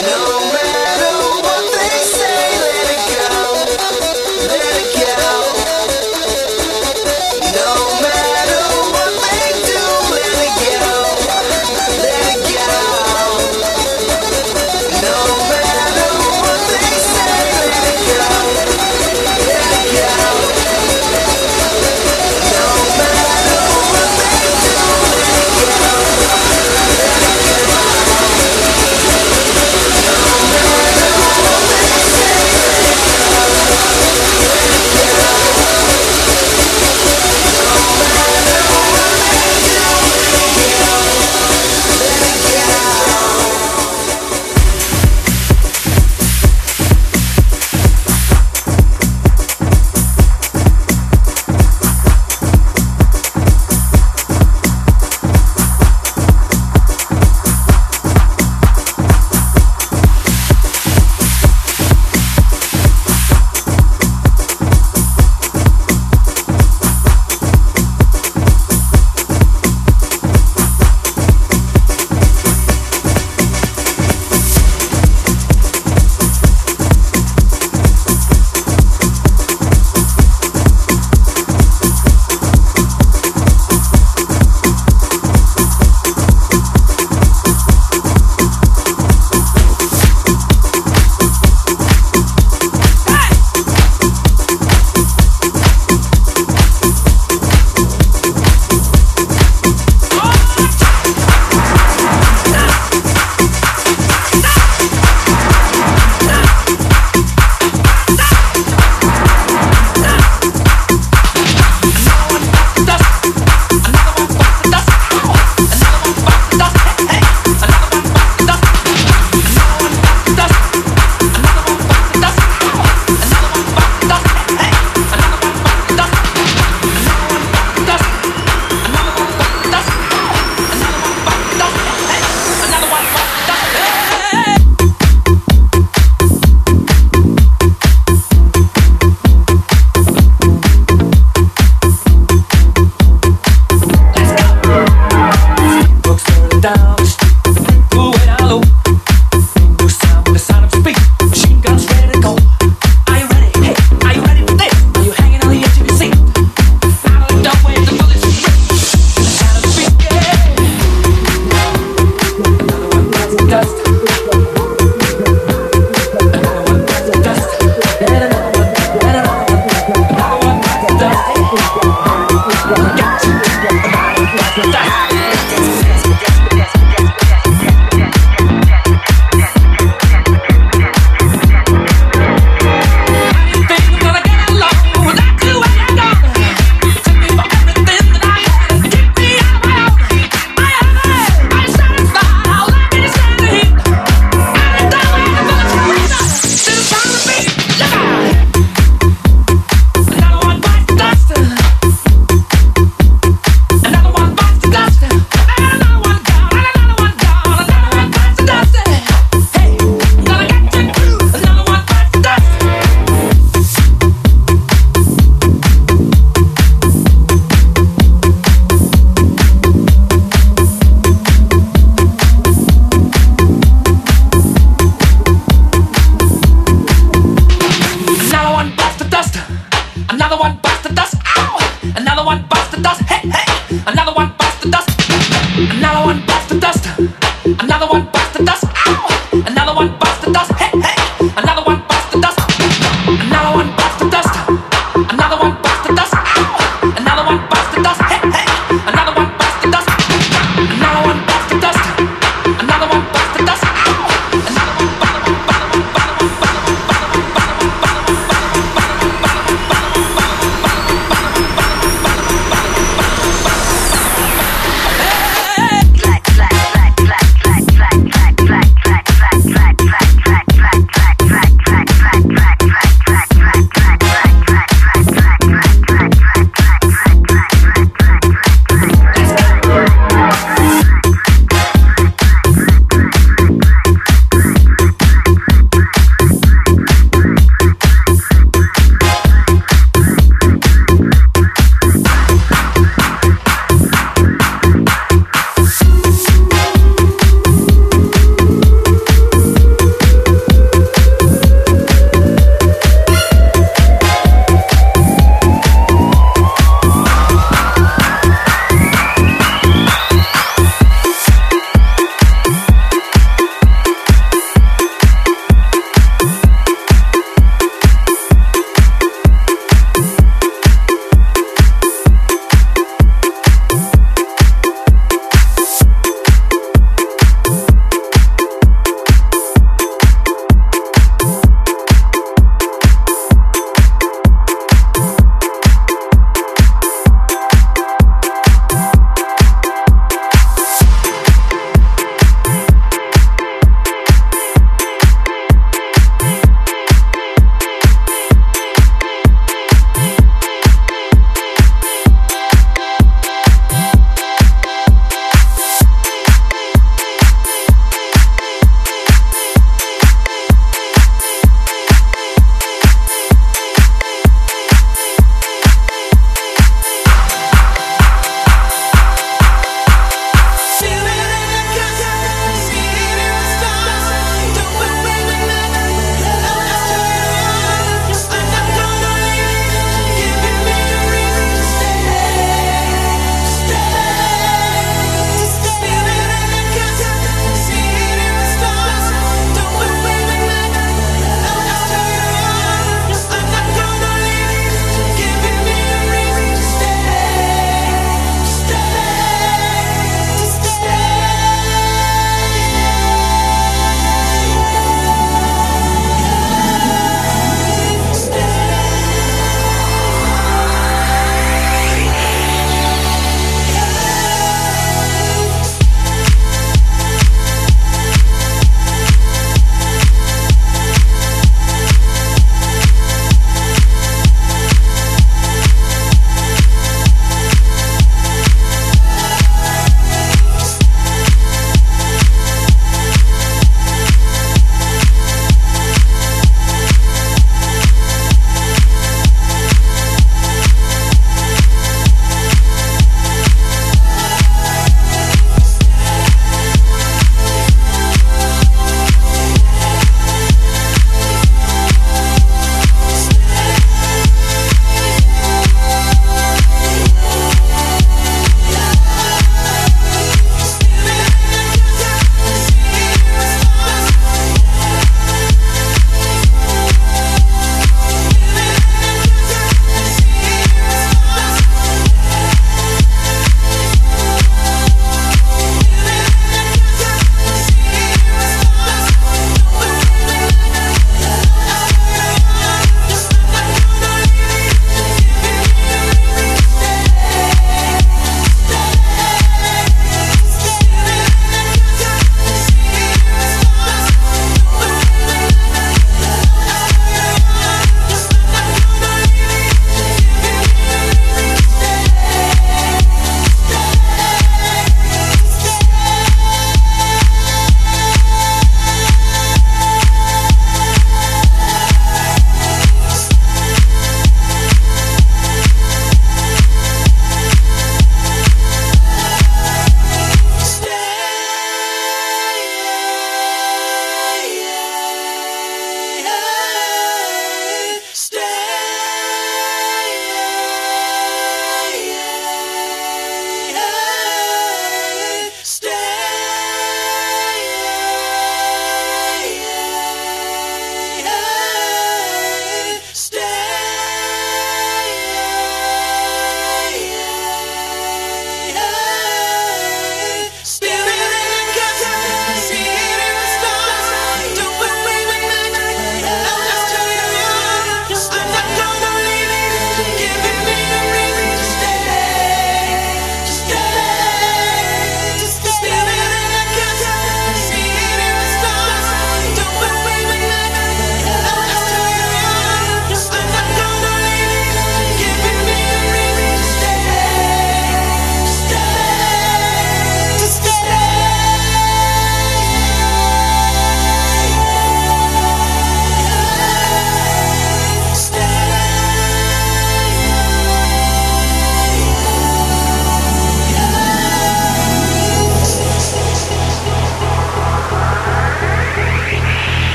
No.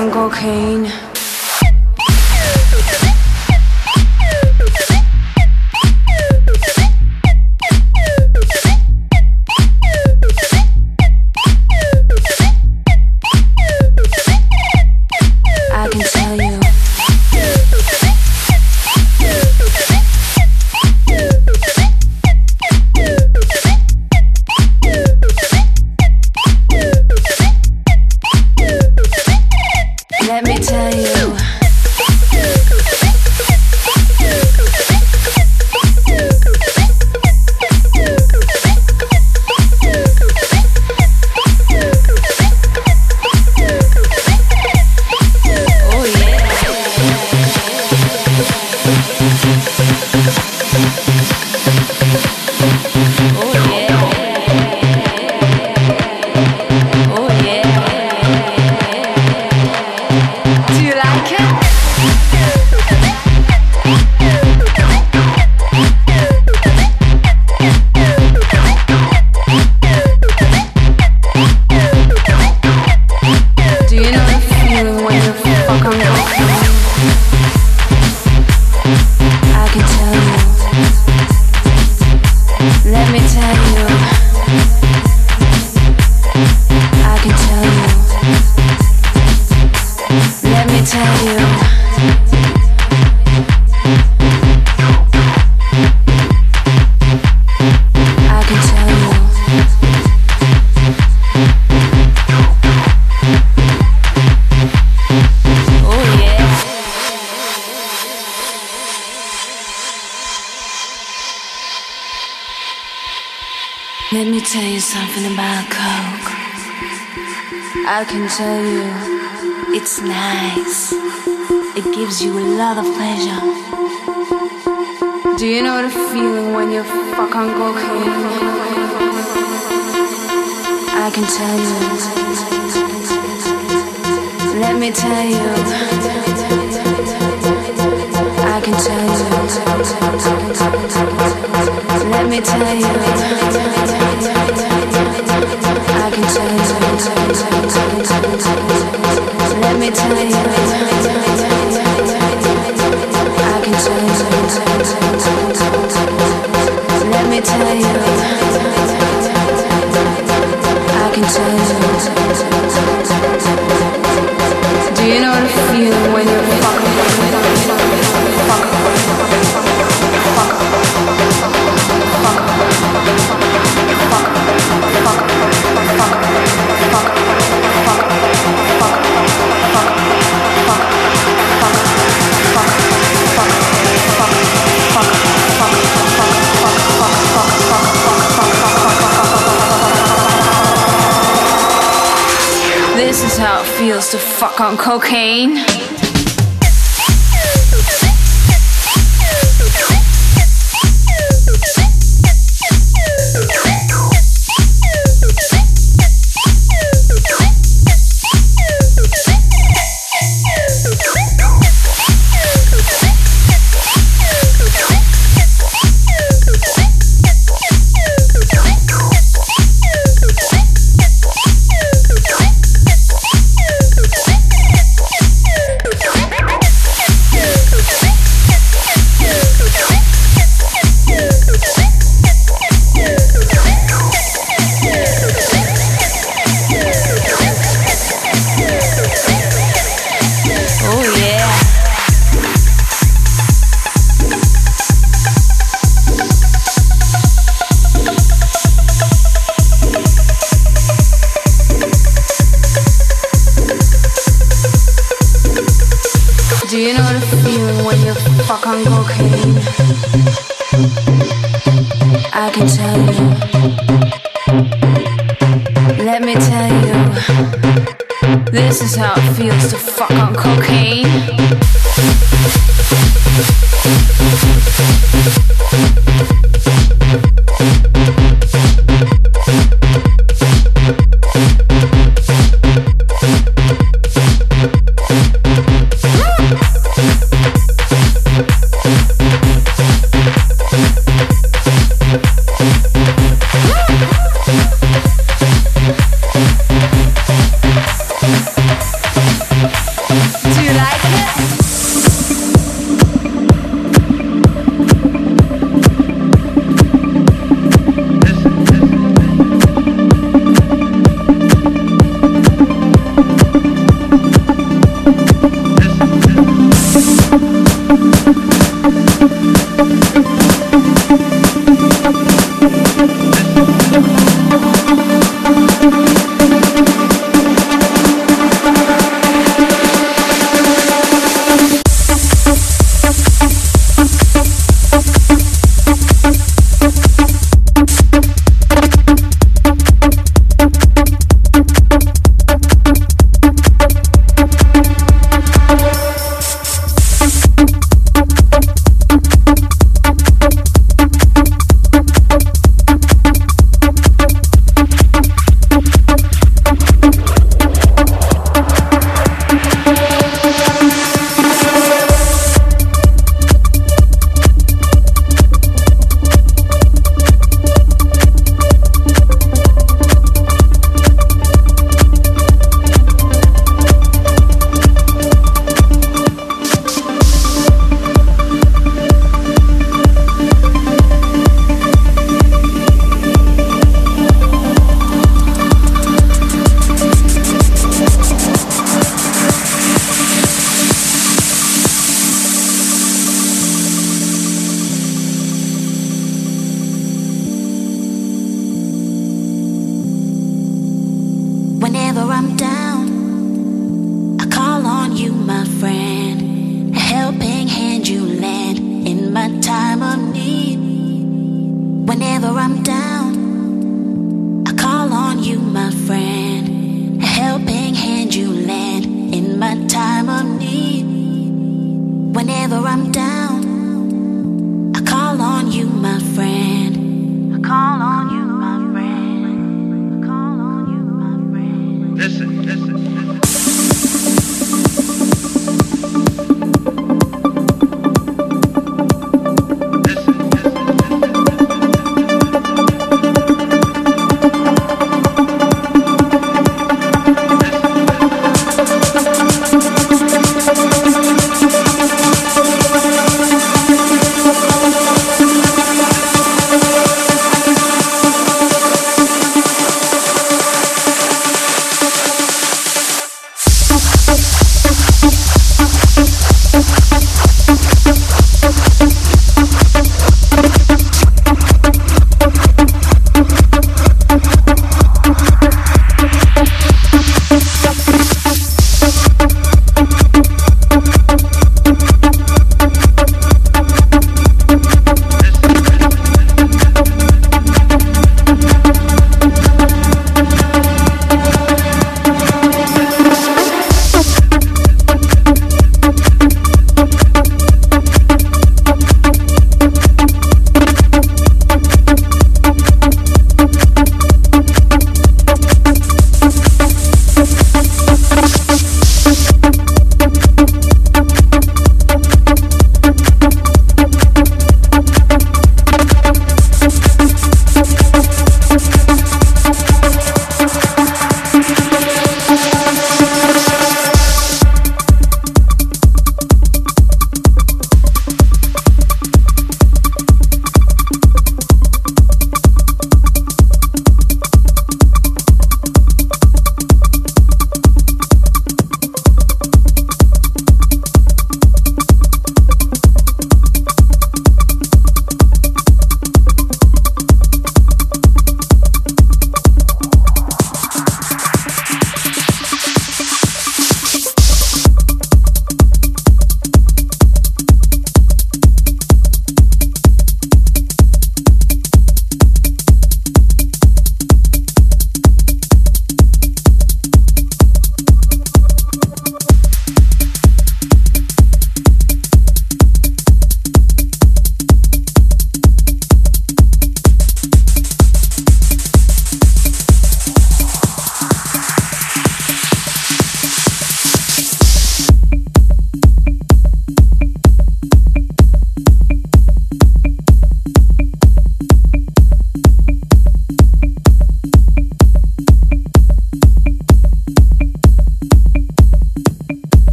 On cocaine? I can tell you, it's nice. It gives you a lot of pleasure. Do you know the feeling when you fuck on cocaine? I can tell you. Let me tell you. I can tell you. Let me tell you. I can tell you. I can tell you. Fuck on cocaine. Let me tell you. This is how it feels to fuck on cocaine.